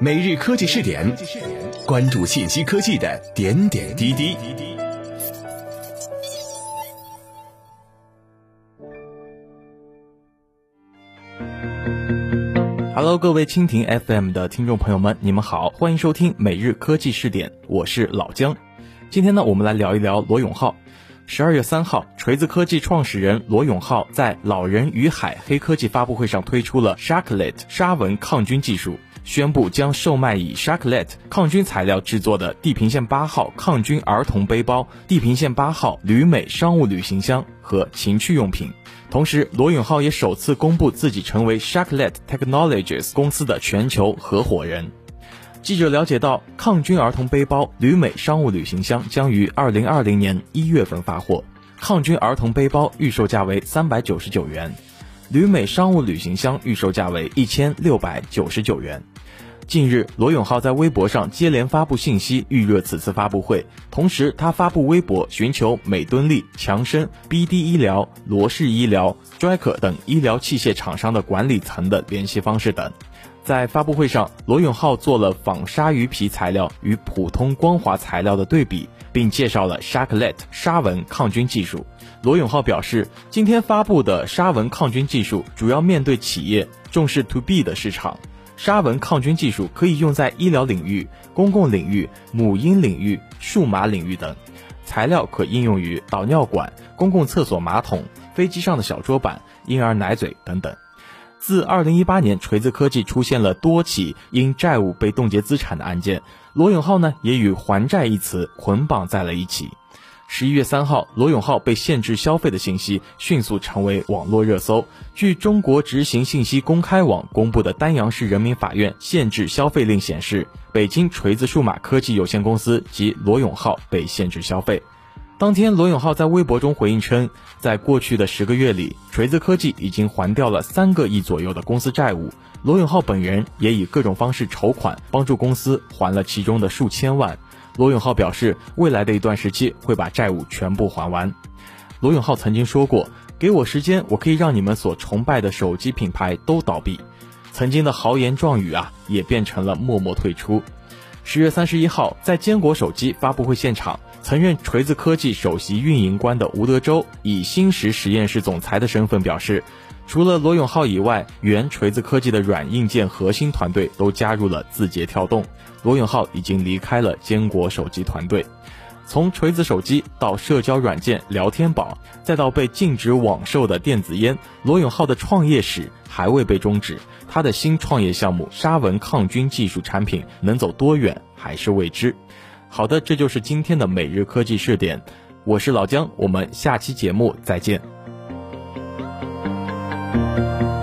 每日科技试点，关注信息科技的点点滴滴。Hello，各位蜻蜓 FM 的听众朋友们，你们好，欢迎收听每日科技试点，我是老姜。今天呢，我们来聊一聊罗永浩。十二月三号，锤子科技创始人罗永浩在老人与海黑科技发布会上推出了 Sharklet 沙文抗菌技术，宣布将售卖以 Sharklet 抗菌材料制作的地平线八号抗菌儿童背包、地平线八号旅美商务旅行箱和情趣用品。同时，罗永浩也首次公布自己成为 Sharklet Technologies 公司的全球合伙人。记者了解到，抗菌儿童背包旅美商务旅行箱将于二零二零年一月份发货。抗菌儿童背包预售价为三百九十九元，旅美商务旅行箱预售价为一千六百九十九元。近日，罗永浩在微博上接连发布信息，预热此次发布会。同时，他发布微博寻求美敦力、强生、BD 医疗、罗氏医疗、Draco 等医疗器械厂商的管理层的联系方式等。在发布会上，罗永浩做了仿鲨鱼皮材料与普通光滑材料的对比，并介绍了 Sharklet 沙纹抗菌技术。罗永浩表示，今天发布的沙纹抗菌技术主要面对企业重视 To B 的市场。沙纹抗菌技术可以用在医疗领域、公共领域、母婴领域、数码领域等，材料可应用于导尿管、公共厕所马桶、飞机上的小桌板、婴儿奶嘴等等。自2018年，锤子科技出现了多起因债务被冻结资产的案件，罗永浩呢也与还债一词捆绑在了一起。十一月三号，罗永浩被限制消费的信息迅速成为网络热搜。据中国执行信息公开网公布的丹阳市人民法院限制消费令显示，北京锤子数码科技有限公司及罗永浩被限制消费。当天，罗永浩在微博中回应称，在过去的十个月里，锤子科技已经还掉了三个亿左右的公司债务。罗永浩本人也以各种方式筹款，帮助公司还了其中的数千万。罗永浩表示，未来的一段时期会把债务全部还完。罗永浩曾经说过：“给我时间，我可以让你们所崇拜的手机品牌都倒闭。”曾经的豪言壮语啊，也变成了默默退出。十月三十一号，在坚果手机发布会现场。曾任锤子科技首席运营官的吴德州以新石实验室总裁的身份表示，除了罗永浩以外，原锤子科技的软硬件核心团队都加入了字节跳动。罗永浩已经离开了坚果手机团队。从锤子手机到社交软件聊天宝，再到被禁止网售的电子烟，罗永浩的创业史还未被终止。他的新创业项目沙文抗菌技术产品能走多远还是未知。好的，这就是今天的每日科技试点，我是老姜，我们下期节目再见。Thank you.